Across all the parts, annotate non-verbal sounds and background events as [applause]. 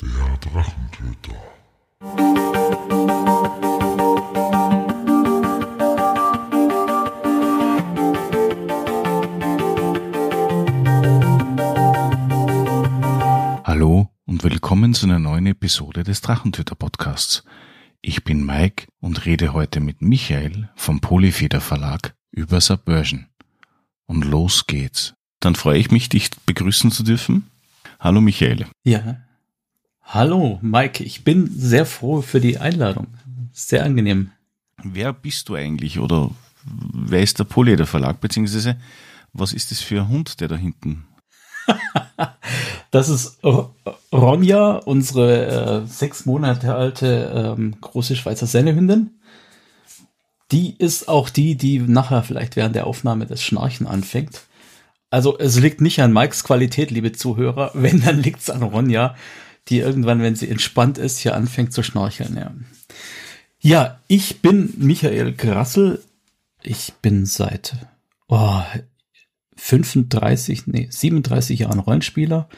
Der Drachentöter. Hallo und willkommen zu einer neuen Episode des Drachentöter Podcasts. Ich bin Mike und rede heute mit Michael vom Polyfeder Verlag über Subversion. Und los geht's. Dann freue ich mich, dich begrüßen zu dürfen. Hallo Michael. Ja. Hallo Mike, ich bin sehr froh für die Einladung. Sehr angenehm. Wer bist du eigentlich oder wer ist der Polyeder Verlag beziehungsweise was ist das für ein Hund, der da hinten [laughs] das ist Ronja, unsere äh, sechs Monate alte ähm, große Schweizer Sennehündin. Die ist auch die, die nachher vielleicht während der Aufnahme das Schnarchen anfängt. Also es liegt nicht an Mikes Qualität, liebe Zuhörer. [laughs] Wenn, dann liegt es an Ronja, die irgendwann, wenn sie entspannt ist, hier anfängt zu schnorcheln. Ja, ja ich bin Michael Grassel. Ich bin seit oh, 35, nee, 37 Jahren Rollenspieler,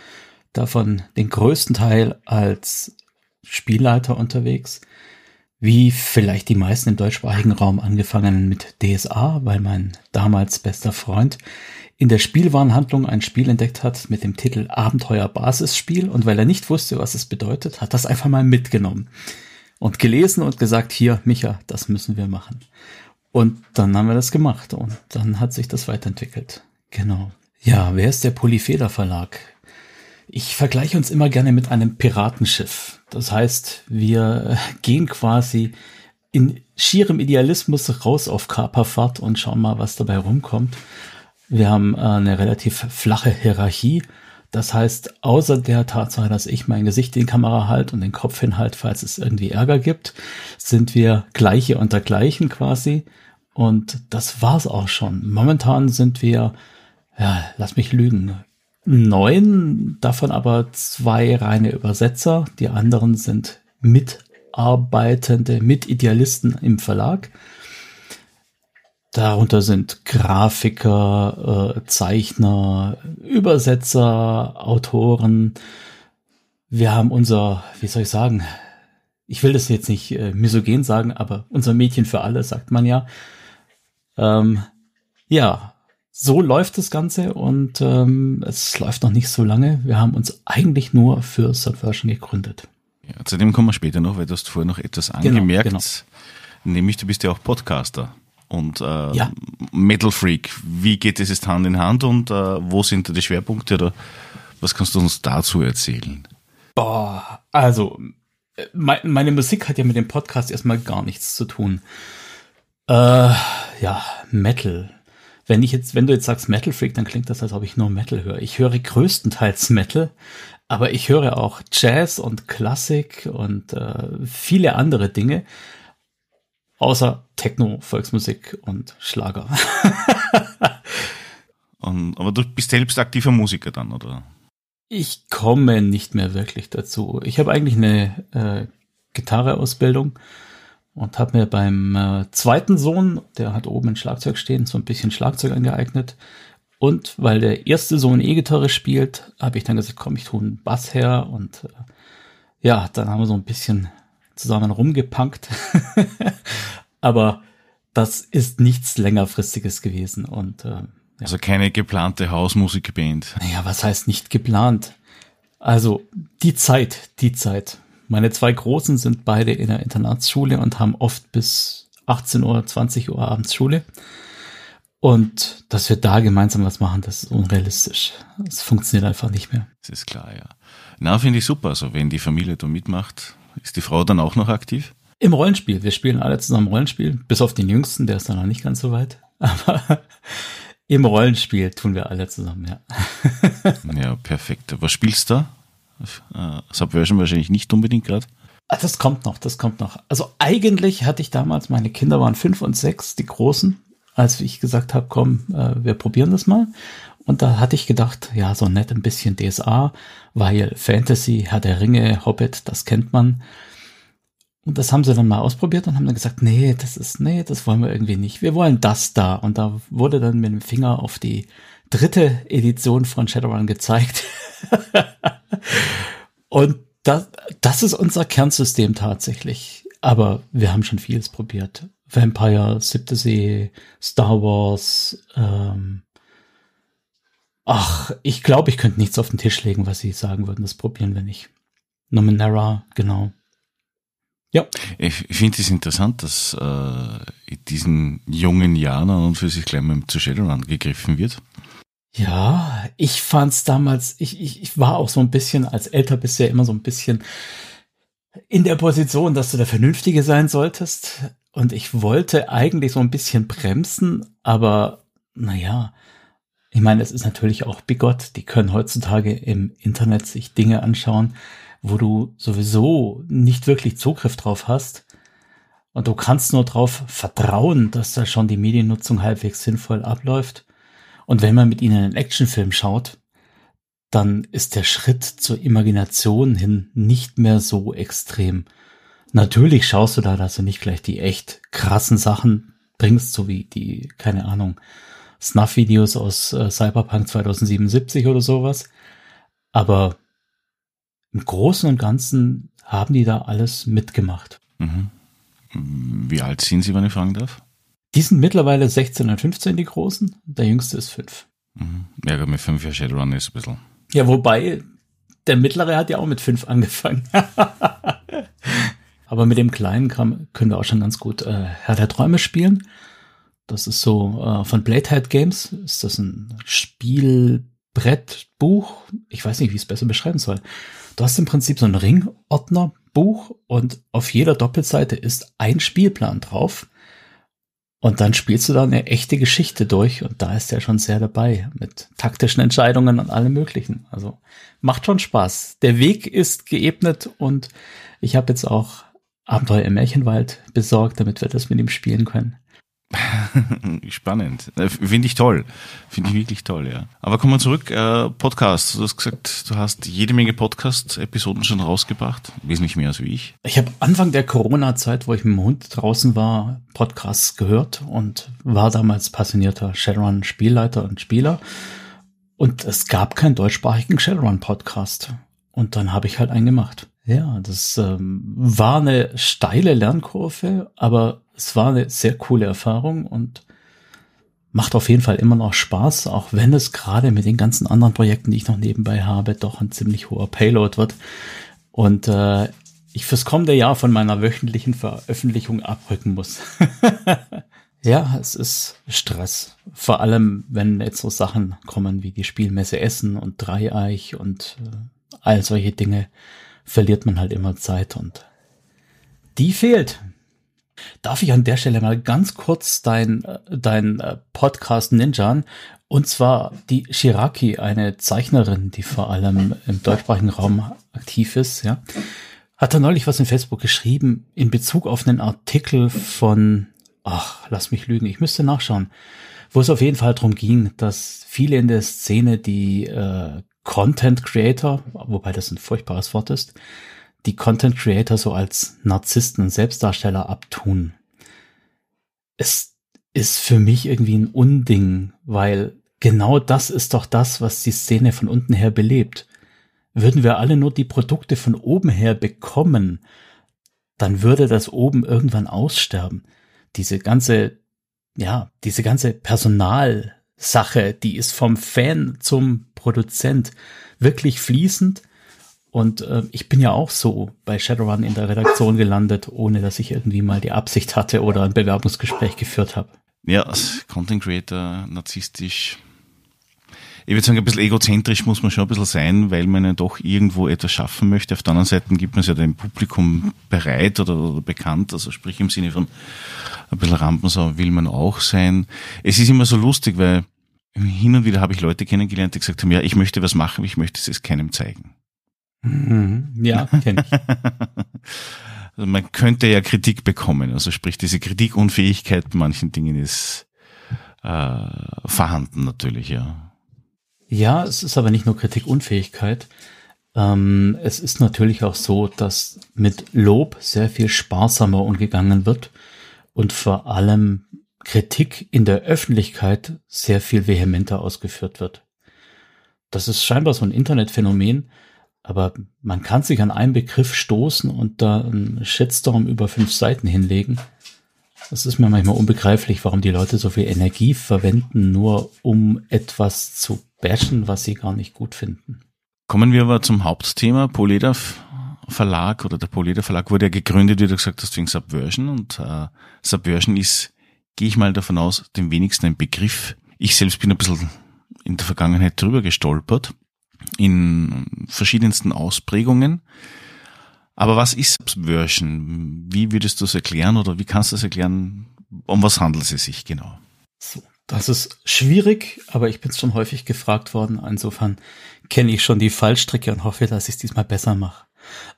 davon den größten Teil als Spielleiter unterwegs. Wie vielleicht die meisten im deutschsprachigen Raum angefangen mit DSA, weil mein damals bester Freund in der Spielwarenhandlung ein Spiel entdeckt hat mit dem Titel Abenteuer Basisspiel und weil er nicht wusste, was es bedeutet, hat das einfach mal mitgenommen und gelesen und gesagt, hier, Micha, das müssen wir machen. Und dann haben wir das gemacht und dann hat sich das weiterentwickelt. Genau. Ja, wer ist der Polyfeder Verlag? Ich vergleiche uns immer gerne mit einem Piratenschiff. Das heißt, wir gehen quasi in schierem Idealismus raus auf Kaperfahrt und schauen mal, was dabei rumkommt. Wir haben äh, eine relativ flache Hierarchie. Das heißt, außer der Tatsache, dass ich mein Gesicht in die Kamera halte und den Kopf hinhalte, falls es irgendwie Ärger gibt, sind wir gleiche unter gleichen quasi. Und das war's auch schon. Momentan sind wir ja, lass mich lügen, neun, davon aber zwei reine Übersetzer. Die anderen sind Mitarbeitende, Mitidealisten im Verlag. Darunter sind Grafiker, äh, Zeichner, Übersetzer, Autoren. Wir haben unser, wie soll ich sagen, ich will das jetzt nicht äh, misogen sagen, aber unser Mädchen für alle, sagt man ja. Ähm, ja, so läuft das Ganze und ähm, es läuft noch nicht so lange. Wir haben uns eigentlich nur für Subversion gegründet. Ja, zu dem kommen wir später noch, weil du hast vorher noch etwas angemerkt, genau, genau. nämlich du bist ja auch Podcaster und äh, ja. Metal Freak. Wie geht es jetzt Hand in Hand und äh, wo sind da die Schwerpunkte oder was kannst du uns dazu erzählen? Boah, also äh, meine Musik hat ja mit dem Podcast erstmal gar nichts zu tun. Äh, ja, Metal wenn ich jetzt, wenn du jetzt sagst Metal Freak, dann klingt das, als ob ich nur Metal höre. Ich höre größtenteils Metal, aber ich höre auch Jazz und Klassik und äh, viele andere Dinge, außer Techno, Volksmusik und Schlager. [laughs] und, aber du bist selbst aktiver Musiker dann, oder? Ich komme nicht mehr wirklich dazu. Ich habe eigentlich eine äh, Gitarreausbildung und habe mir beim äh, zweiten Sohn, der hat oben ein Schlagzeug stehen, so ein bisschen Schlagzeug angeeignet. Und weil der erste Sohn E-Gitarre spielt, habe ich dann gesagt, komm, ich tue einen Bass her. Und äh, ja, dann haben wir so ein bisschen zusammen rumgepunkt. [laughs] Aber das ist nichts längerfristiges gewesen. Und äh, ja. Also keine geplante Hausmusikband. Naja, was heißt nicht geplant? Also die Zeit, die Zeit. Meine zwei Großen sind beide in der Internatsschule und haben oft bis 18 Uhr, 20 Uhr abends Schule. Und dass wir da gemeinsam was machen, das ist unrealistisch. Es funktioniert einfach nicht mehr. Das ist klar, ja. Na, finde ich super. Also wenn die Familie da mitmacht, ist die Frau dann auch noch aktiv? Im Rollenspiel. Wir spielen alle zusammen Rollenspiel. Bis auf den Jüngsten, der ist dann noch nicht ganz so weit. [laughs] Aber im Rollenspiel tun wir alle zusammen, ja. [laughs] ja, perfekt. Was spielst du da? Äh, Subversion wahrscheinlich nicht unbedingt gerade. Ah, das kommt noch, das kommt noch. Also eigentlich hatte ich damals, meine Kinder waren fünf und sechs, die Großen, als ich gesagt habe, komm, äh, wir probieren das mal. Und da hatte ich gedacht, ja, so nett ein bisschen DSA, weil Fantasy, Herr der Ringe, Hobbit, das kennt man. Und das haben sie dann mal ausprobiert und haben dann gesagt, nee, das ist, nee, das wollen wir irgendwie nicht. Wir wollen das da. Und da wurde dann mit dem Finger auf die dritte Edition von Shadowrun gezeigt. [laughs] [laughs] und Das, das ist unser Kernsystem tatsächlich. Aber wir haben schon vieles probiert. Vampire, Siebte See, Star Wars. Ähm Ach, ich glaube, ich könnte nichts auf den Tisch legen, was Sie sagen würden. Das probieren wir nicht. Numenera, genau. Ja. Ich finde es interessant, dass äh, in diesen jungen Jahren an und für sich gleich mal zu Shadowrun gegriffen wird. Ja, ich fand's damals, ich, ich, ich war auch so ein bisschen, als älter bist du ja immer so ein bisschen in der Position, dass du der Vernünftige sein solltest. Und ich wollte eigentlich so ein bisschen bremsen, aber naja, ich meine, es ist natürlich auch bigott. Die können heutzutage im Internet sich Dinge anschauen, wo du sowieso nicht wirklich Zugriff drauf hast. Und du kannst nur darauf vertrauen, dass da schon die Mediennutzung halbwegs sinnvoll abläuft. Und wenn man mit ihnen einen Actionfilm schaut, dann ist der Schritt zur Imagination hin nicht mehr so extrem. Natürlich schaust du da, dass du nicht gleich die echt krassen Sachen bringst, so wie die, keine Ahnung, Snuff-Videos aus äh, Cyberpunk 2077 oder sowas. Aber im Großen und Ganzen haben die da alles mitgemacht. Mhm. Wie alt sind sie, wenn ich fragen darf? Die sind mittlerweile 16 und 15, die Großen. Der Jüngste ist 5. Mhm. Ja, gut, mit 5 Jahren Shadowrun ist ein bisschen. Ja, wobei, der Mittlere hat ja auch mit 5 angefangen. [laughs] Aber mit dem Kleinen kann, können wir auch schon ganz gut äh, Herr der Träume spielen. Das ist so äh, von Bladehead Games. Ist das ein Spielbrettbuch? Ich weiß nicht, wie ich es besser beschreiben soll. Du hast im Prinzip so ein Ringordnerbuch und auf jeder Doppelseite ist ein Spielplan drauf. Und dann spielst du da eine echte Geschichte durch und da ist er schon sehr dabei mit taktischen Entscheidungen und allem möglichen. Also macht schon Spaß. Der Weg ist geebnet und ich habe jetzt auch Abenteuer im Märchenwald besorgt, damit wir das mit ihm spielen können. [laughs] Spannend. Äh, finde ich toll. Finde ich wirklich toll, ja. Aber kommen wir zurück. Äh, Podcast. Du hast gesagt, du hast jede Menge Podcast-Episoden schon rausgebracht. Wesentlich mehr als wie ich. Ich habe Anfang der Corona-Zeit, wo ich mit dem Hund draußen war, Podcasts gehört und war damals passionierter Shadowrun-Spielleiter und Spieler. Und es gab keinen deutschsprachigen Shadowrun-Podcast. Und dann habe ich halt einen gemacht. Ja, das ähm, war eine steile Lernkurve, aber es war eine sehr coole Erfahrung und macht auf jeden Fall immer noch Spaß, auch wenn es gerade mit den ganzen anderen Projekten, die ich noch nebenbei habe, doch ein ziemlich hoher Payload wird. Und äh, ich fürs kommende Jahr von meiner wöchentlichen Veröffentlichung abrücken muss. [laughs] ja, es ist Stress. Vor allem, wenn jetzt so Sachen kommen wie die Spielmesse Essen und Dreieich und äh, all solche Dinge, verliert man halt immer Zeit und die fehlt. Darf ich an der Stelle mal ganz kurz dein, dein äh, Podcast ninjan? Und zwar die Shiraki, eine Zeichnerin, die vor allem im deutschsprachigen Raum aktiv ist, ja, hat da neulich was in Facebook geschrieben in Bezug auf einen Artikel von, ach, lass mich lügen, ich müsste nachschauen, wo es auf jeden Fall darum ging, dass viele in der Szene die äh, Content Creator, wobei das ein furchtbares Wort ist, die Content Creator so als Narzissten und Selbstdarsteller abtun. Es ist für mich irgendwie ein Unding, weil genau das ist doch das, was die Szene von unten her belebt. Würden wir alle nur die Produkte von oben her bekommen, dann würde das oben irgendwann aussterben. Diese ganze, ja, diese ganze Personalsache, die ist vom Fan zum Produzent wirklich fließend und äh, ich bin ja auch so bei Shadowrun in der Redaktion gelandet, ohne dass ich irgendwie mal die Absicht hatte oder ein Bewerbungsgespräch geführt habe. Ja, als Content Creator, narzisstisch. Ich würde sagen, ein bisschen egozentrisch muss man schon ein bisschen sein, weil man ja doch irgendwo etwas schaffen möchte. Auf der anderen Seite gibt man es ja dem Publikum bereit oder, oder bekannt, also sprich im Sinne von ein bisschen Rampensau will man auch sein. Es ist immer so lustig, weil hin und wieder habe ich Leute kennengelernt, die gesagt haben, ja, ich möchte was machen, ich möchte es keinem zeigen. Mhm. Ja, [laughs] kenne ich. also man könnte ja Kritik bekommen. Also sprich, diese Kritikunfähigkeit bei manchen Dingen ist äh, vorhanden natürlich, ja. Ja, es ist aber nicht nur Kritikunfähigkeit. Ähm, es ist natürlich auch so, dass mit Lob sehr viel sparsamer umgegangen wird und vor allem Kritik in der Öffentlichkeit sehr viel vehementer ausgeführt wird. Das ist scheinbar so ein Internetphänomen, Aber man kann sich an einen Begriff stoßen und da einen Shitstorm über fünf Seiten hinlegen. Das ist mir manchmal unbegreiflich, warum die Leute so viel Energie verwenden, nur um etwas zu bashen, was sie gar nicht gut finden. Kommen wir aber zum Hauptthema. Poleder Verlag oder der Poleder Verlag wurde ja gegründet, wie du gesagt hast, wegen Subversion und äh, Subversion ist, gehe ich mal davon aus, dem wenigsten ein Begriff. Ich selbst bin ein bisschen in der Vergangenheit drüber gestolpert, in verschiedensten Ausprägungen. Aber was ist Subversion? Wie würdest du es erklären oder wie kannst du es erklären? Um was handelt es sich genau? So, das ist schwierig, aber ich bin schon häufig gefragt worden. Insofern kenne ich schon die Fallstricke und hoffe, dass ich es diesmal besser mache.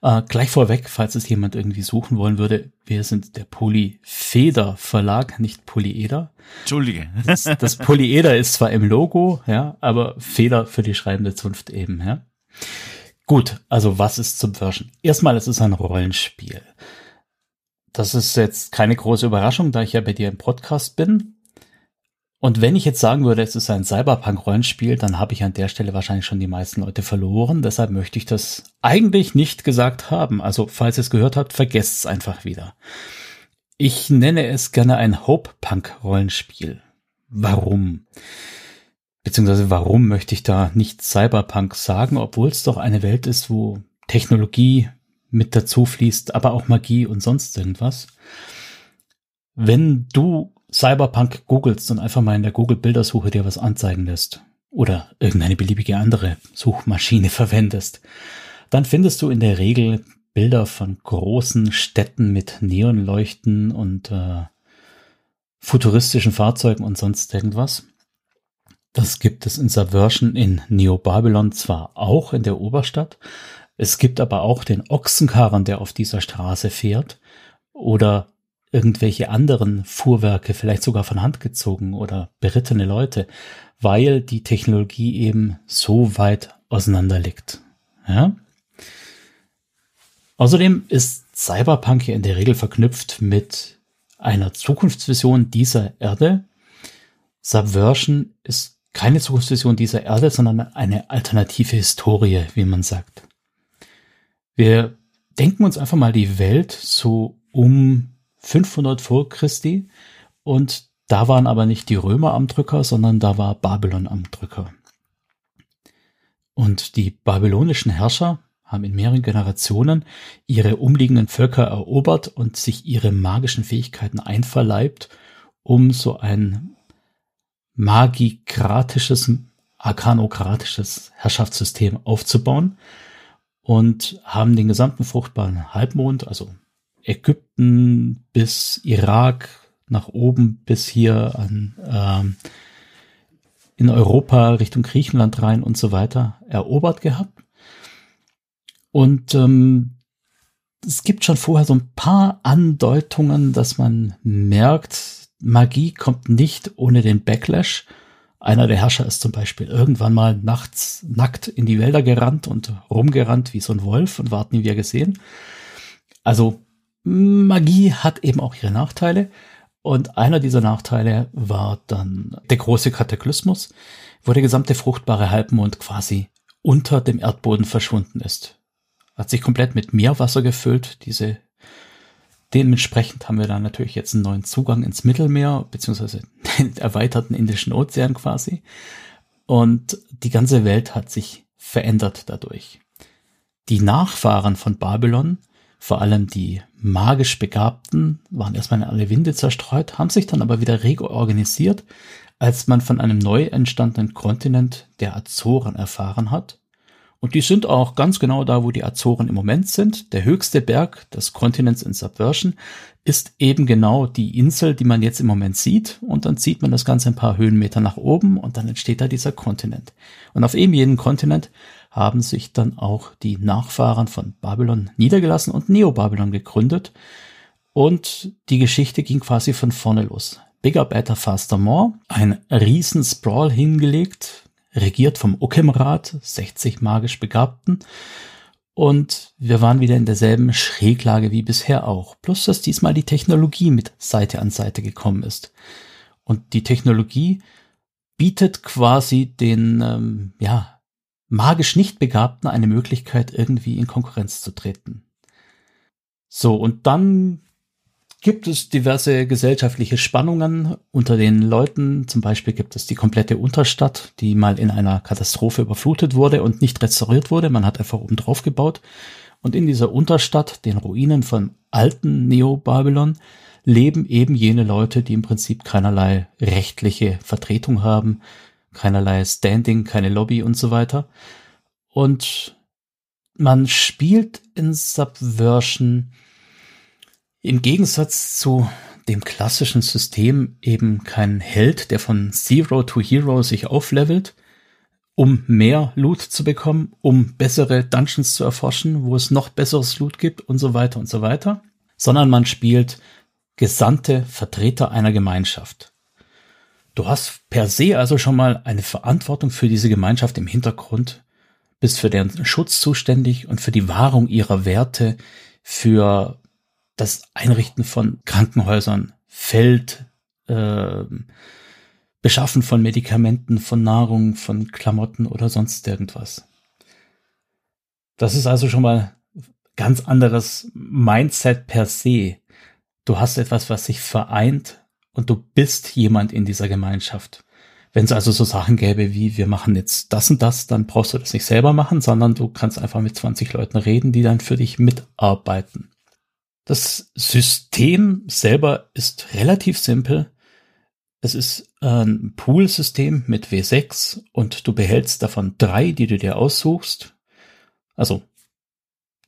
Äh, gleich vorweg, falls es jemand irgendwie suchen wollen würde, wir sind der Polyfeder Verlag, nicht Polyeder. Entschuldige. [laughs] Das, das Polyeder ist zwar im Logo, ja, aber Feder für die schreibende Zunft eben, ja. Gut, also was ist Subversion? Erstmal, es ist ein Rollenspiel. Das ist jetzt keine große Überraschung, da ich ja bei dir im Podcast bin. Und wenn ich jetzt sagen würde, es ist ein Cyberpunk-Rollenspiel, dann habe ich an der Stelle wahrscheinlich schon die meisten Leute verloren. Deshalb möchte ich das eigentlich nicht gesagt haben. Also, falls ihr es gehört habt, vergesst es einfach wieder. Ich nenne es gerne ein Hope-Punk-Rollenspiel. Warum? Beziehungsweise warum möchte ich da nicht Cyberpunk sagen, obwohl es doch eine Welt ist, wo Technologie mit dazu fließt, aber auch Magie und sonst irgendwas. Wenn du Cyberpunk googelst und einfach mal in der Google-Bildersuche dir was anzeigen lässt oder irgendeine beliebige andere Suchmaschine [laughs] verwendest, dann findest du in der Regel Bilder von großen Städten mit Neonleuchten und äh, futuristischen Fahrzeugen und sonst irgendwas. Das gibt es in Subversion in Neo Babylon zwar auch in der Oberstadt, es gibt aber auch den Ochsenkarren, der auf dieser Straße fährt, oder irgendwelche anderen Fuhrwerke, vielleicht sogar von Hand gezogen oder berittene Leute, weil die Technologie eben so weit auseinander liegt. Ja? Außerdem ist Cyberpunk ja in der Regel verknüpft mit einer Zukunftsvision dieser Erde. Subversion ist keine Zukunftsvision dieser Erde, sondern eine alternative Historie, wie man sagt. Wir denken uns einfach mal die Welt so um 500 vor Christi und da waren aber nicht die Römer am Drücker, sondern da war Babylon am Drücker. Und die babylonischen Herrscher haben in mehreren Generationen ihre umliegenden Völker erobert und sich ihre magischen Fähigkeiten einverleibt, um so ein magikratisches, arkanokratisches Herrschaftssystem aufzubauen und haben den gesamten fruchtbaren Halbmond, also Ägypten bis Irak, nach oben bis hier an ähm, in Europa Richtung Griechenland rein und so weiter erobert gehabt. Und ähm, es gibt schon vorher so ein paar Andeutungen, dass man merkt, Magie kommt nicht ohne den Backlash. Einer der Herrscher ist zum Beispiel irgendwann mal nachts nackt in die Wälder gerannt und rumgerannt wie so ein Wolf und warten nie wieder gesehen. Also Magie hat eben auch ihre Nachteile. Und einer dieser Nachteile war dann der große Kataklysmus, wo der gesamte fruchtbare Halbmond quasi unter dem Erdboden verschwunden ist. Hat sich komplett mit Meerwasser gefüllt. Diese, dementsprechend haben wir dann natürlich jetzt einen neuen Zugang ins Mittelmeer, beziehungsweise [laughs] den erweiterten Indischen Ozean quasi. Und die ganze Welt hat sich verändert dadurch. Die Nachfahren von Babylon vor allem die magisch Begabten waren erstmal in alle Winde zerstreut, haben sich dann aber wieder rege organisiert, als man von einem neu entstandenen Kontinent der Azoren erfahren hat. Und die sind auch ganz genau da, wo die Azoren im Moment sind. Der höchste Berg des Kontinents in Subversion ist eben genau die Insel, die man jetzt im Moment sieht. Und dann zieht man das Ganze ein paar Höhenmeter nach oben und dann entsteht da dieser Kontinent. Und auf eben jeden Kontinent haben sich dann auch die Nachfahren von Babylon niedergelassen und Neo-Babylon gegründet. Und die Geschichte ging quasi von vorne los. Bigger, Better, Faster, More. Ein riesen Sprawl hingelegt, regiert vom Ukemrat, 60 magisch Begabten. Und wir waren wieder in derselben Schräglage wie bisher auch. Plus, dass diesmal die Technologie mit Seite an Seite gekommen ist. Und die Technologie bietet quasi den, ähm, ja, magisch nicht Begabten eine Möglichkeit, irgendwie in Konkurrenz zu treten. So, und dann gibt es diverse gesellschaftliche Spannungen unter den Leuten. Zum Beispiel gibt es die komplette Unterstadt, die mal in einer Katastrophe überflutet wurde und nicht restauriert wurde. Man hat einfach oben drauf gebaut. Und in dieser Unterstadt, den Ruinen von alten Neo-Babylon, leben eben jene Leute, die im Prinzip keinerlei rechtliche Vertretung haben, keinerlei Standing, keine Lobby und so weiter. Und man spielt in Subversion im Gegensatz zu dem klassischen System eben kein Held, der von Zero to Hero sich auflevelt, um mehr Loot zu bekommen, um bessere Dungeons zu erforschen, wo es noch besseres Loot gibt und so weiter und so weiter, sondern man spielt gesandte Vertreter einer Gemeinschaft. Du hast per se also schon mal eine Verantwortung für diese Gemeinschaft im Hintergrund, bist für deren Schutz zuständig und für die Wahrung ihrer Werte, für das Einrichten von Krankenhäusern, Feld, äh, Beschaffen von Medikamenten, von Nahrung, von Klamotten oder sonst irgendwas. Das ist also schon mal ganz anderes Mindset per se. Du hast etwas, was sich vereint und du bist jemand in dieser Gemeinschaft. Wenn es also so Sachen gäbe wie, wir machen jetzt das und das, dann brauchst du das nicht selber machen, sondern du kannst einfach mit 20 Leuten reden, die dann für dich mitarbeiten. Das System selber ist relativ simpel. Es ist ein Pool-System mit W6 und du behältst davon drei, die du dir aussuchst. Also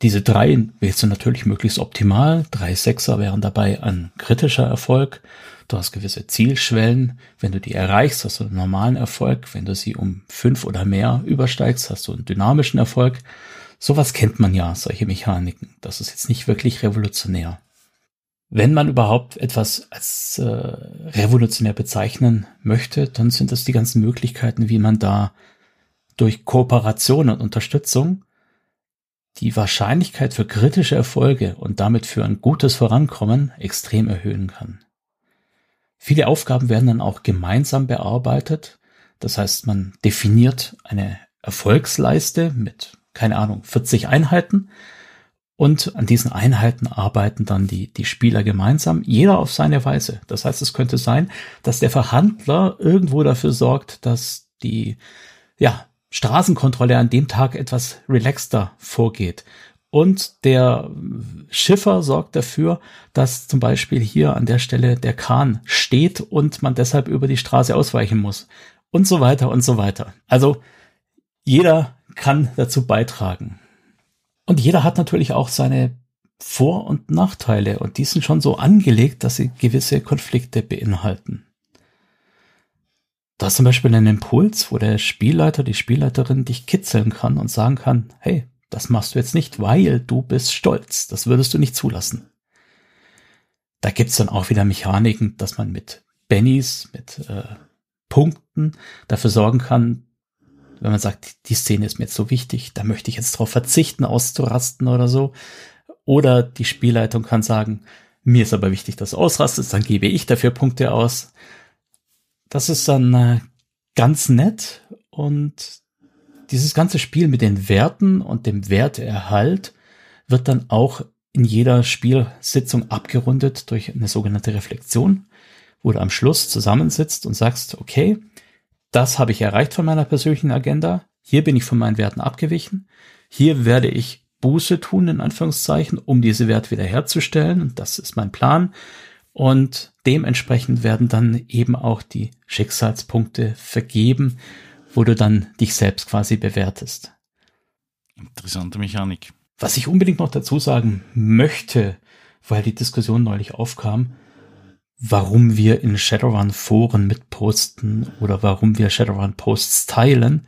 diese drei wählst du natürlich möglichst optimal. Drei Sechser wären dabei ein kritischer Erfolg. Du hast gewisse Zielschwellen. Wenn du die erreichst, hast du einen normalen Erfolg. Wenn du sie um fünf oder mehr übersteigst, hast du einen dynamischen Erfolg. Sowas kennt man ja, solche Mechaniken. Das ist jetzt nicht wirklich revolutionär. Wenn man überhaupt etwas als äh, revolutionär bezeichnen möchte, dann sind das die ganzen Möglichkeiten, wie man da durch Kooperation und Unterstützung die Wahrscheinlichkeit für kritische Erfolge und damit für ein gutes Vorankommen extrem erhöhen kann. Viele Aufgaben werden dann auch gemeinsam bearbeitet. Das heißt, man definiert eine Erfolgsleiste mit keine Ahnung, 40 Einheiten. Und an diesen Einheiten arbeiten dann die, die Spieler gemeinsam, jeder auf seine Weise. Das heißt, es könnte sein, dass der Verhandler irgendwo dafür sorgt, dass die, ja, Straßenkontrolle an dem Tag etwas relaxter vorgeht. Und der Schiffer sorgt dafür, dass zum Beispiel hier an der Stelle der Kahn steht und man deshalb über die Straße ausweichen muss. Und so weiter und so weiter. Also jeder kann dazu beitragen. Und jeder hat natürlich auch seine Vor- und Nachteile und die sind schon so angelegt, dass sie gewisse Konflikte beinhalten. Da ist zum Beispiel ein Impuls, wo der Spielleiter, die Spielleiterin dich kitzeln kann und sagen kann, hey, das machst du jetzt nicht, weil du bist stolz. Das würdest du nicht zulassen. Da gibt's dann auch wieder Mechaniken, dass man mit Bennys, mit äh, Punkten dafür sorgen kann, wenn man sagt, die Szene ist mir jetzt so wichtig, da möchte ich jetzt darauf verzichten, auszurasten oder so. Oder die Spielleitung kann sagen, mir ist aber wichtig, dass du ausrastest, dann gebe ich dafür Punkte aus. Das ist dann äh, ganz nett und dieses ganze Spiel mit den Werten und dem Werteerhalt wird dann auch in jeder Spielsitzung abgerundet durch eine sogenannte Reflexion, wo du am Schluss zusammensitzt und sagst, okay, das habe ich erreicht von meiner persönlichen Agenda. Hier bin ich von meinen Werten abgewichen. Hier werde ich Buße tun, in Anführungszeichen, um diese Werte wiederherzustellen. Und das ist mein Plan. Und dementsprechend werden dann eben auch die Schicksalspunkte vergeben, wo du dann dich selbst quasi bewertest. Interessante Mechanik. Was ich unbedingt noch dazu sagen möchte, weil die Diskussion neulich aufkam, warum wir in Shadowrun Foren mitposten oder warum wir Shadowrun Posts teilen.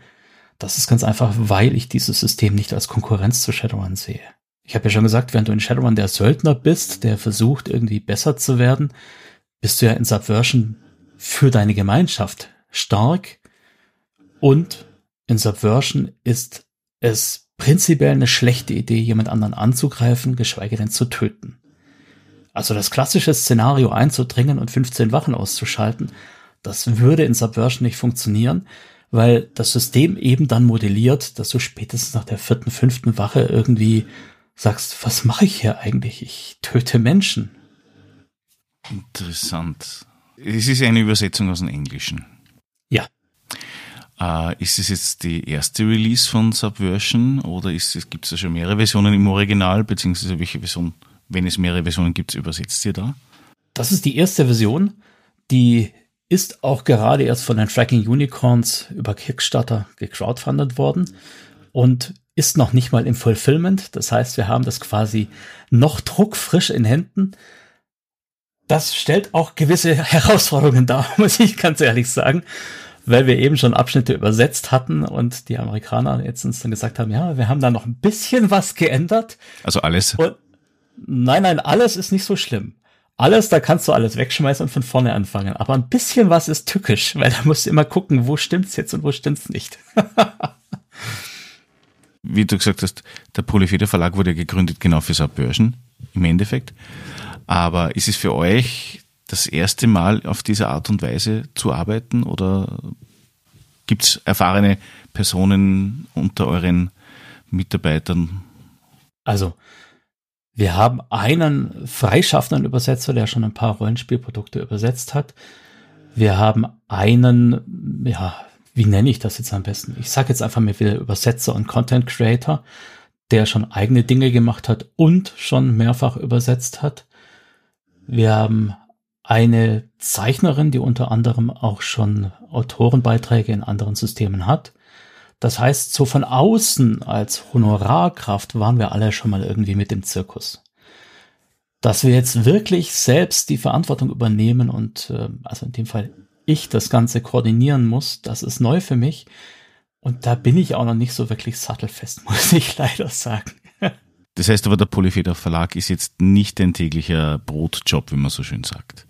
Das ist ganz einfach, weil ich dieses System nicht als Konkurrenz zu Shadowrun sehe. Ich habe ja schon gesagt, wenn du in Shadowrun der Söldner bist, der versucht irgendwie besser zu werden, bist du ja in Subversion für deine Gemeinschaft stark und in Subversion ist es prinzipiell eine schlechte Idee, jemand anderen anzugreifen, geschweige denn zu töten. Also das klassische Szenario einzudringen und 15 Wachen auszuschalten, das würde in Subversion nicht funktionieren, weil das System eben dann modelliert, dass du spätestens nach der vierten, fünften Wache irgendwie sagst, was mache ich hier eigentlich? Ich töte Menschen. Interessant. Es ist eine Übersetzung aus dem Englischen. Ja. Äh, ist es jetzt die erste Release von Subversion oder gibt es da schon mehrere Versionen im Original, beziehungsweise welche Version, wenn es mehrere Versionen gibt, übersetzt ihr da? Das ist die erste Version, die ist auch gerade erst von den Tracking Unicorns über Kickstarter gecrowdfundet worden und ist noch nicht mal im Fulfillment. Das heißt, wir haben das quasi noch druckfrisch in Händen. Das stellt auch gewisse [laughs] Herausforderungen dar, [laughs] muss ich ganz ehrlich sagen, weil wir eben schon Abschnitte übersetzt hatten und die Amerikaner jetzt uns dann gesagt haben, ja, wir haben da noch ein bisschen was geändert. Also alles? Und nein, nein, alles ist nicht so schlimm. Alles, da kannst du alles wegschmeißen und von vorne anfangen. Aber ein bisschen was ist tückisch, weil da musst du immer gucken, wo stimmt's jetzt und wo stimmt's nicht. [laughs] Wie du gesagt hast, der Polyfeder Verlag wurde gegründet genau für Subbörsen, im Endeffekt. Aber ist es für euch das erste Mal auf diese Art und Weise zu arbeiten oder gibt's erfahrene Personen unter euren Mitarbeitern? Also, wir haben einen freischaffenden Übersetzer, der schon ein paar Rollenspielprodukte übersetzt hat. Wir haben einen, ja, wie nenne ich das jetzt am besten? Ich sage jetzt einfach mal wieder Übersetzer und Content Creator, der schon eigene Dinge gemacht hat und schon mehrfach übersetzt hat. Wir haben eine Zeichnerin, die unter anderem auch schon Autorenbeiträge in anderen Systemen hat. Das heißt, so von außen als Honorarkraft waren wir alle schon mal irgendwie mit dem Zirkus. Dass wir jetzt wirklich selbst die Verantwortung übernehmen und äh, also in dem Fall ich das Ganze koordinieren muss, das ist neu für mich. Und da bin ich auch noch nicht so wirklich sattelfest, [laughs] muss ich leider sagen. Das heißt aber, der Polyfeder Verlag ist jetzt nicht ein täglicher Brotjob, wie man so schön sagt.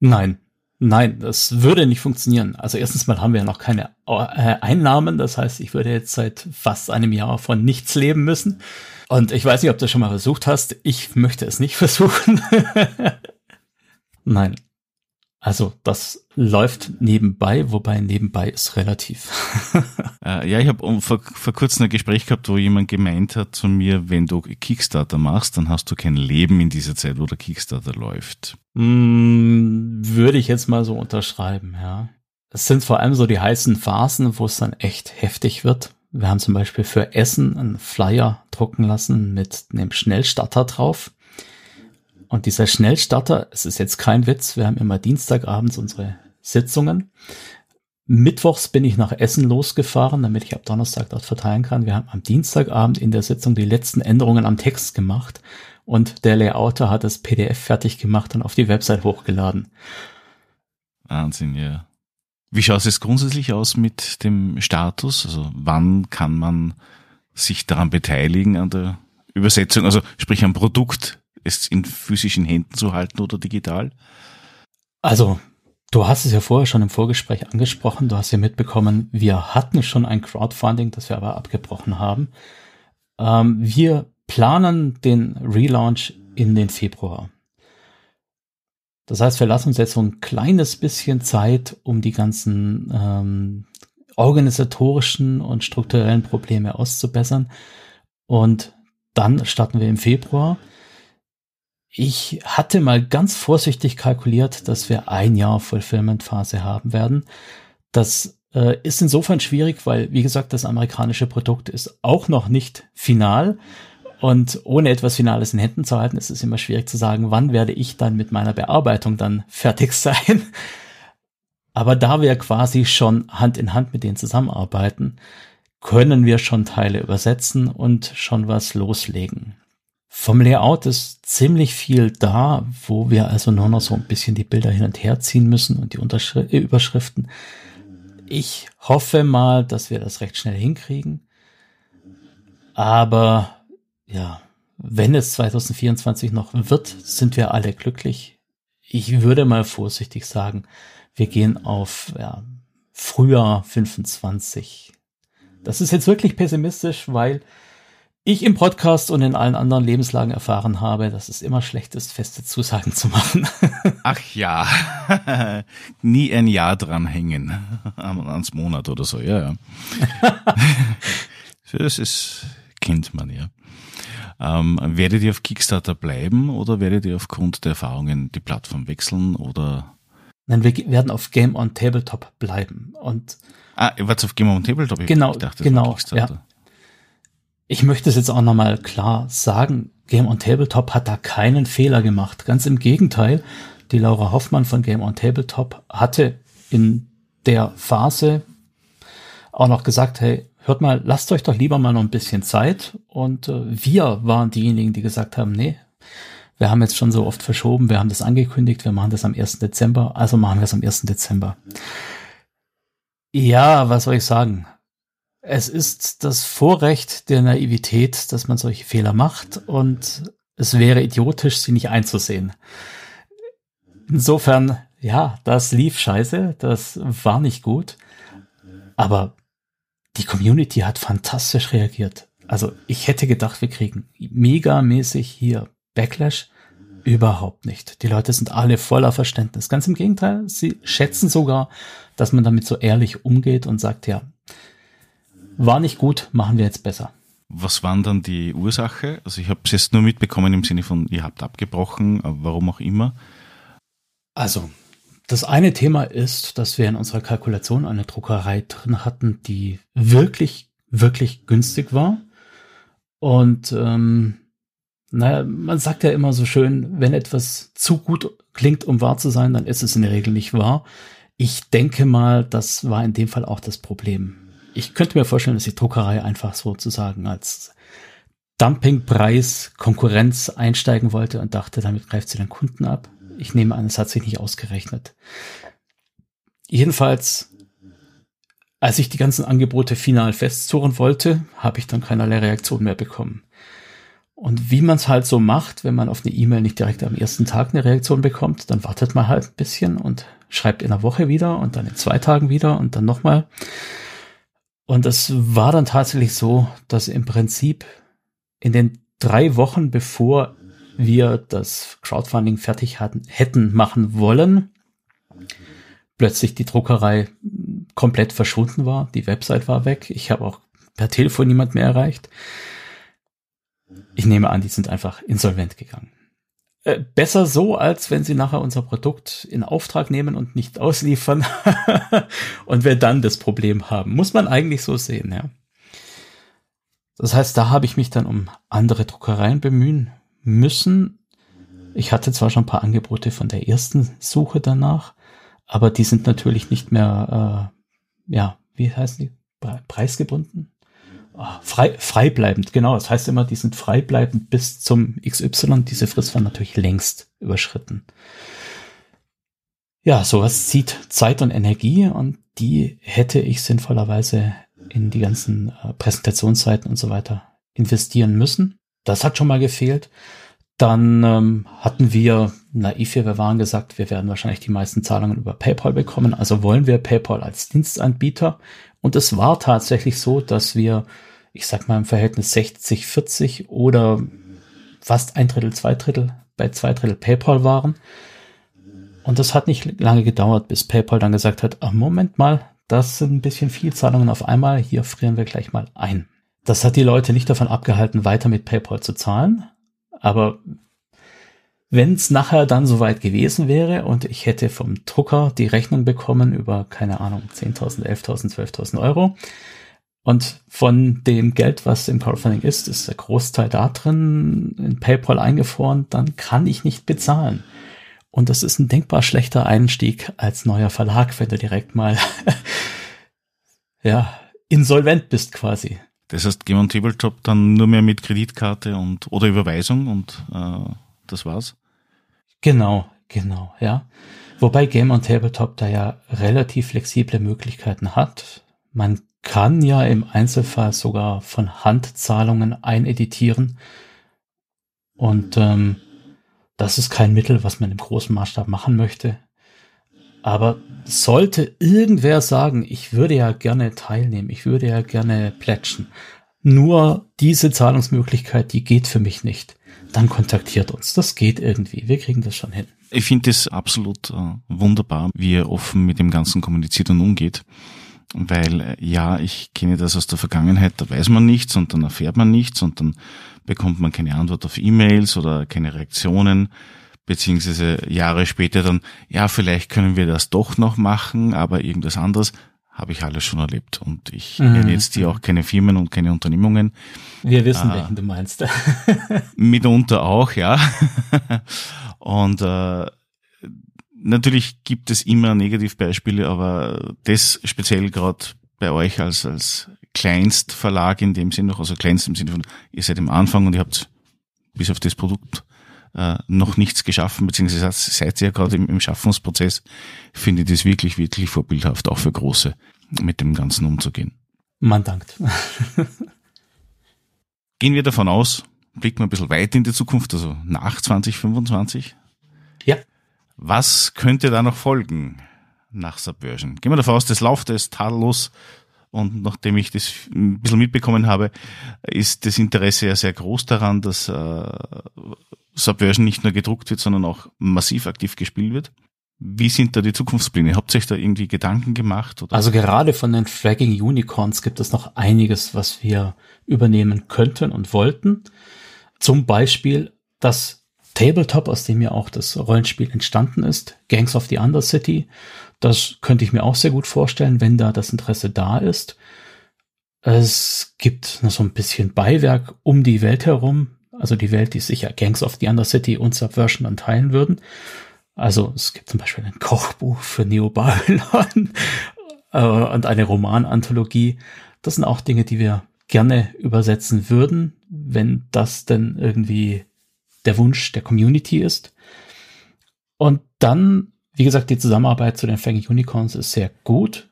Nein, Nein, das würde nicht funktionieren. Also erstens mal haben wir ja noch keine äh, Einnahmen. Das heißt, ich würde jetzt seit fast einem Jahr von nichts leben müssen. Und ich weiß nicht, ob du schon mal versucht hast. Ich möchte es nicht [laughs] versuchen. Nein. Also das läuft nebenbei, wobei nebenbei ist relativ. [laughs] äh, ja, ich habe vor, vor kurzem ein Gespräch gehabt, wo jemand gemeint hat zu mir, wenn du Kickstarter machst, dann hast du kein Leben in dieser Zeit, wo der Kickstarter läuft. Mm, würde ich jetzt mal so unterschreiben, ja. Es sind vor allem so die heißen Phasen, wo es dann echt heftig wird. Wir haben zum Beispiel für Essen einen Flyer drucken lassen mit einem Schnellstarter drauf. Und dieser Schnellstarter, es ist jetzt kein Witz, wir haben immer Dienstagabends unsere Sitzungen. Mittwochs bin ich nach Essen losgefahren, damit ich ab Donnerstag dort verteilen kann. Wir haben am Dienstagabend in der Sitzung die letzten Änderungen am Text gemacht und der Layouter hat das PDF fertig gemacht und auf die Website hochgeladen. Wahnsinn, ja. Wie schaut es grundsätzlich aus mit dem Status? Also wann kann man sich daran beteiligen an der Übersetzung, also sprich am Produkt es in physischen Händen zu halten oder digital? Also, du hast es ja vorher schon im Vorgespräch angesprochen. Du hast ja mitbekommen, wir hatten schon ein Crowdfunding, das wir aber abgebrochen haben. Ähm, wir planen den Relaunch in den Februar. Das heißt, wir lassen uns jetzt so ein kleines bisschen Zeit, um die ganzen ähm, organisatorischen und strukturellen Probleme auszubessern. Und dann starten wir im Februar. Ich hatte mal ganz vorsichtig kalkuliert, dass wir ein Jahr Fulfillment-Phase haben werden. Das äh, ist insofern schwierig, weil, wie gesagt, das amerikanische Produkt ist auch noch nicht final. Und ohne etwas Finales in Händen zu halten, ist es immer schwierig zu sagen, wann werde ich dann mit meiner Bearbeitung dann fertig [laughs] sein. Aber da wir quasi schon Hand in Hand mit denen zusammenarbeiten, können wir schon Teile übersetzen und schon was loslegen. Vom Layout ist ziemlich viel da, wo wir also nur noch so ein bisschen die Bilder hin und her ziehen müssen und die Unterschri äh, Überschriften. Ich hoffe mal, dass wir das recht schnell hinkriegen. Aber ja, wenn es 2024 noch wird, sind wir alle glücklich. Ich würde mal vorsichtig sagen, wir gehen auf ja, Frühjahr 25. Das ist jetzt wirklich pessimistisch, weil ich im Podcast und in allen anderen Lebenslagen erfahren habe, dass es immer schlecht ist, feste Zusagen zu machen. [laughs] Ach ja, [laughs] nie ein Jahr dranhängen ans Monat oder so, ja, ja. [laughs] das ist, kennt man ja. Ähm, werdet ihr auf Kickstarter bleiben oder werdet ihr aufgrund der Erfahrungen die Plattform wechseln oder? Nein, wir werden auf Game on Tabletop bleiben und Ah, ihr wart auf Game on Tabletop? Ich genau, dachte, genau, ja. Ich möchte es jetzt auch nochmal klar sagen. Game on Tabletop hat da keinen Fehler gemacht. Ganz im Gegenteil. Die Laura Hoffmann von Game on Tabletop hatte in der Phase auch noch gesagt, hey, hört mal, lasst euch doch lieber mal noch ein bisschen Zeit. Und äh, wir waren diejenigen, die gesagt haben, nee, wir haben jetzt schon so oft verschoben, wir haben das angekündigt, wir machen das am 1. Dezember, also machen wir es am 1. Dezember. Ja, was soll ich sagen? Es ist das Vorrecht der Naivität, dass man solche Fehler macht und es wäre idiotisch, sie nicht einzusehen. Insofern, ja, das lief scheiße, das war nicht gut, aber die Community hat fantastisch reagiert. Also ich hätte gedacht, wir kriegen megamäßig hier Backlash. Überhaupt nicht. Die Leute sind alle voller Verständnis. Ganz im Gegenteil, sie schätzen sogar, dass man damit so ehrlich umgeht und sagt, ja, war nicht gut, machen wir jetzt besser. Was waren dann die Ursache? Also ich habe es jetzt nur mitbekommen im Sinne von, ihr habt abgebrochen, warum auch immer. Also, das eine Thema ist, dass wir in unserer Kalkulation eine Druckerei drin hatten, die wirklich, wirklich günstig war. Und ähm, naja, man sagt ja immer so schön, wenn etwas zu gut klingt, um wahr zu sein, dann ist es in der Regel nicht wahr. Ich denke mal, das war in dem Fall auch das Problem. Ich könnte mir vorstellen, dass die Druckerei einfach sozusagen als Dumpingpreis Konkurrenz einsteigen wollte und dachte, damit greift sie den Kunden ab. Ich nehme an, es hat sich nicht ausgerechnet. Jedenfalls, als ich die ganzen Angebote final festzurren wollte, habe ich dann keinerlei Reaktion mehr bekommen. Und wie man es halt so macht, wenn man auf eine E-Mail nicht direkt am ersten Tag eine Reaktion bekommt, dann wartet man halt ein bisschen und schreibt in einer Woche wieder und dann in zwei Tagen wieder und dann nochmal. Und es war dann tatsächlich so, dass im Prinzip in den drei Wochen, bevor wir das Crowdfunding fertig hatten, hätten machen wollen, plötzlich die Druckerei komplett verschwunden war. Die Website war weg. Ich habe auch per Telefon niemand mehr erreicht. Ich nehme an, die sind einfach insolvent gegangen. Äh, besser so, als wenn sie nachher unser Produkt in Auftrag nehmen und nicht [laughs] ausliefern und wir dann das Problem haben. Muss man eigentlich so sehen, ja. Das heißt, da habe ich mich dann um andere Druckereien bemühen müssen. Ich hatte zwar schon ein paar Angebote von der ersten Suche danach, aber die sind natürlich nicht mehr, äh, ja, wie heißen die? Preisgebunden? Ah, frei, freibleibend, genau. Das heißt immer, die sind freibleibend bis zum XY. Diese Frist war natürlich längst überschritten. Ja, sowas zieht Zeit und Energie und die hätte ich sinnvollerweise in die ganzen äh, Präsentationsseiten und so weiter investieren müssen. Das hat schon mal gefehlt. Dann ähm, hatten wir naiv wir waren gesagt, wir werden wahrscheinlich die meisten Zahlungen über PayPal bekommen. Also wollen wir PayPal als Dienstanbieter. Und es war tatsächlich so, dass wir ich sag mal im Verhältnis 60, 40 oder fast ein Drittel, zwei Drittel bei zwei Drittel PayPal waren. Und das hat nicht lange gedauert, bis PayPal dann gesagt hat, ach, Moment mal, das sind ein bisschen viel Zahlungen auf einmal, hier frieren wir gleich mal ein. Das hat die Leute nicht davon abgehalten, weiter mit PayPal zu zahlen. Aber wenn es nachher dann soweit gewesen wäre und ich hätte vom Drucker die Rechnung bekommen über, keine Ahnung, 10.000, 11.000, 12.000 Euro, und von dem Geld, was im Crowdfunding ist, ist der Großteil da drin in PayPal eingefroren, dann kann ich nicht bezahlen. Und das ist ein denkbar schlechter Einstieg als neuer Verlag, wenn du direkt mal [laughs] ja, insolvent bist quasi. Das heißt, Game on Tabletop dann nur mehr mit Kreditkarte und oder Überweisung und äh, das war's? Genau, genau, ja. Wobei Game on Tabletop da ja relativ flexible Möglichkeiten hat. Man kann ja im Einzelfall sogar von Hand Zahlungen eineditieren. Und ähm, das ist kein Mittel, was man im großen Maßstab machen möchte. Aber sollte irgendwer sagen, ich würde ja gerne teilnehmen, ich würde ja gerne plätschen, nur diese Zahlungsmöglichkeit, die geht für mich nicht, dann kontaktiert uns. Das geht irgendwie. Wir kriegen das schon hin. Ich finde es absolut äh, wunderbar, wie er offen mit dem Ganzen kommuniziert und umgeht. Weil äh, ja, ich kenne das aus der Vergangenheit, da weiß man nichts und dann erfährt man nichts und dann bekommt man keine Antwort auf E-Mails oder keine Reaktionen, beziehungsweise Jahre später dann, ja, vielleicht können wir das doch noch machen, aber irgendwas anderes habe ich alles schon erlebt. Und ich mhm. nenne jetzt hier auch keine Firmen und keine Unternehmungen. Wir wissen, äh, welchen du meinst. [laughs] mitunter auch, ja. und äh, natürlich gibt es immer Negativbeispiele, aber das speziell gerade bei euch als, als Kleinstverlag in dem Sinne noch, also Kleinst im Sinne von, ihr seid im Anfang und ihr habt bis auf das Produkt äh, noch nichts geschaffen, beziehungsweise seid ihr ja gerade im, im Schaffungsprozess, finde ich das wirklich, wirklich vorbildhaft, auch für Große, mit dem Ganzen umzugehen. Man dankt. Gehen wir davon aus, blicken wir ein bisschen weit in die Zukunft, also nach 2025. Was könnte da noch folgen nach Subversion? Gehen wir davon aus, das läuft es tadellos und nachdem ich das ein bisschen mitbekommen habe, ist das Interesse ja sehr groß daran, dass äh, Subversion nicht nur gedruckt wird, sondern auch massiv aktiv gespielt wird. Wie sind da die Zukunftspläne? Habt ihr euch da irgendwie Gedanken gemacht? Oder? Also gerade von den Fragging Unicorns gibt es noch einiges, was wir übernehmen könnten und wollten. Zum Beispiel das Tabletop, aus dem ja auch das Rollenspiel entstanden ist, Gangs of the Undercity. Das könnte ich mir auch sehr gut vorstellen, wenn da das Interesse da ist. Es gibt noch so ein bisschen Beiwerk um die Welt herum, also die Welt, die sich ja Gangs of the Undercity und Subversion dann teilen würden. Also es gibt zum Beispiel ein Kochbuch für Neo Babylon [laughs] äh, und eine Romananthologie. Das sind auch Dinge, die wir gerne übersetzen würden, wenn das denn irgendwie der Wunsch der Community ist. Und dann, wie gesagt, die Zusammenarbeit zu den Fanging Unicorns ist sehr gut.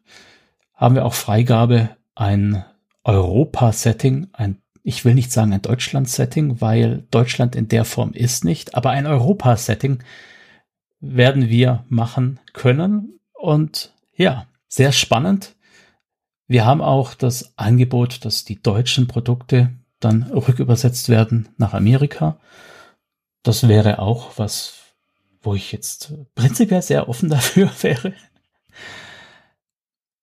Haben wir auch Freigabe, ein Europa-Setting, ein ich will nicht sagen ein Deutschland-Setting, weil Deutschland in der Form ist nicht, aber ein Europa-Setting werden wir machen können. Und ja, sehr spannend. Wir haben auch das Angebot, dass die deutschen Produkte dann rückübersetzt werden nach Amerika. Das wäre auch was, wo ich jetzt prinzipiell sehr offen [laughs] dafür wäre.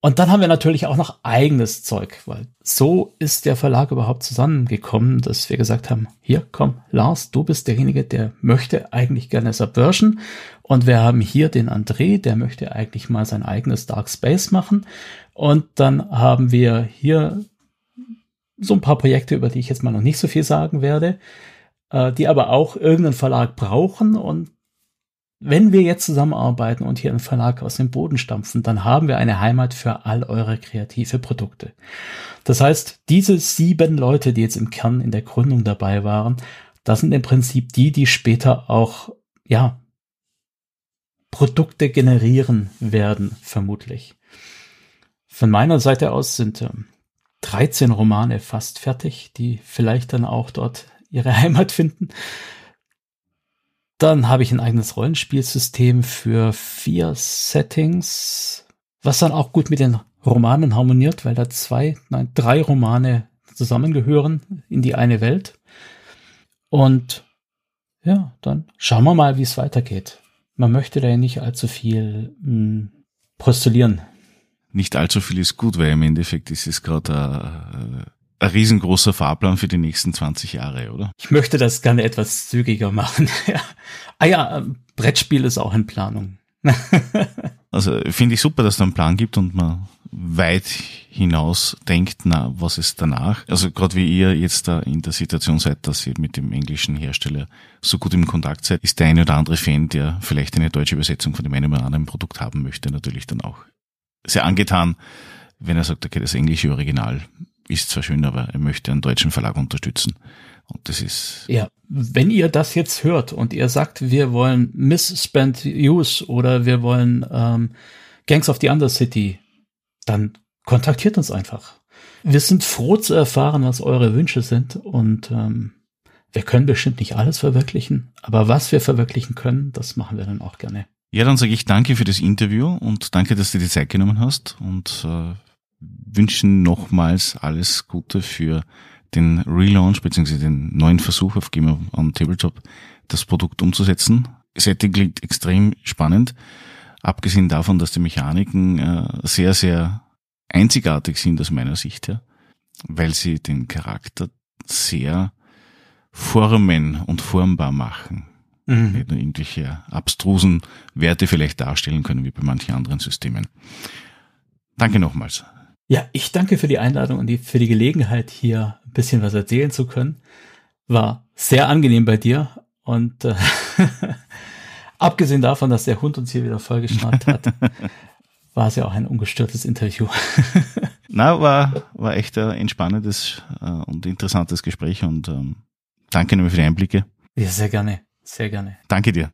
Und dann haben wir natürlich auch noch eigenes Zeug, weil so ist der Verlag überhaupt zusammengekommen, dass wir gesagt haben, hier komm, Lars, du bist derjenige, der möchte eigentlich gerne Subversion. Und wir haben hier den André, der möchte eigentlich mal sein eigenes Dark Space machen. Und dann haben wir hier so ein paar Projekte, über die ich jetzt mal noch nicht so viel sagen werde, äh, die aber auch irgendeinen Verlag brauchen und wenn wir jetzt zusammenarbeiten und hier einen Verlag aus dem Boden stampfen, dann haben wir eine Heimat für all eure kreative Produkte. Das heißt, diese sieben Leute, die jetzt im Kern in der Gründung dabei waren, das sind im Prinzip die, die später auch, ja, Produkte generieren werden, vermutlich. Von meiner Seite aus sind äh, 13 Romane fast fertig, die vielleicht dann auch dort ihre [laughs] Heimat finden. Dann habe ich ein eigenes Rollenspielsystem für vier Settings, was dann auch gut mit den Romanen harmoniert, weil da zwei, nein, drei Romane zusammengehören in die eine Welt. Und ja, dann schauen wir mal, wie es weitergeht. Man möchte da ja nicht allzu viel mh, hm, postulieren. Nicht allzu viel ist gut, weil im Endeffekt ist es gerade ein riesengroßer Fahrplan für die nächsten 20 Jahre, oder? Ich möchte das gerne etwas zügiger machen. [laughs] Ah ja, ähm, Brettspiel ist auch in Planung. [laughs] also finde ich super, dass da einen Plan gibt und man weit hinaus denkt, na, was ist danach? Also gerade wie ihr jetzt da in der Situation seid, dass ihr mit dem englischen Hersteller so gut im Kontakt seid, ist der eine oder andere Fan, der vielleicht eine deutsche Übersetzung von dem einen oder anderen Produkt haben möchte, natürlich dann auch sehr angetan, wenn er sagt, okay, das englische Original ist zwar schön, aber er möchte einen deutschen Verlag unterstützen. Und das ist. Ja, wenn ihr das jetzt hört und ihr sagt, wir wollen Misspent Use oder wir wollen ähm, Gangs of the Undercity, dann kontaktiert uns einfach. Wir sind froh zu erfahren, was eure Wünsche sind und ähm, wir können bestimmt nicht alles verwirklichen, aber was wir verwirklichen können, das machen wir dann auch gerne. Ja, dann sage ich danke für das Interview und danke, dass du dir die Zeit genommen hast und äh, wünschen nochmals alles Gute für den Relaunch bzw. den neuen Versuch auf Game on Tabletop das Produkt umzusetzen. Setting klingt extrem spannend, abgesehen davon, dass die Mechaniken äh, sehr, sehr einzigartig sind aus meiner Sicht her, weil sie den Charakter sehr formen und formbar machen. Mhm. Nicht nur irgendwelche abstrusen Werte vielleicht darstellen können, wie bei manchen anderen Systemen. Danke nochmals. Ja, ich danke für die Einladung und die, für die Gelegenheit, hier ein bisschen was erzählen zu können. War sehr angenehm bei dir und äh, [laughs] abgesehen davon, dass der Hund uns hier wieder vollgeschnallt hat, [laughs] war es ja auch ein ungestörtes Interview. [laughs] Na, war, war echt ein entspannendes äh, und interessantes Gespräch und ähm, danke nochmal für die Einblicke. Ja, sehr gerne, sehr gerne. Danke dir.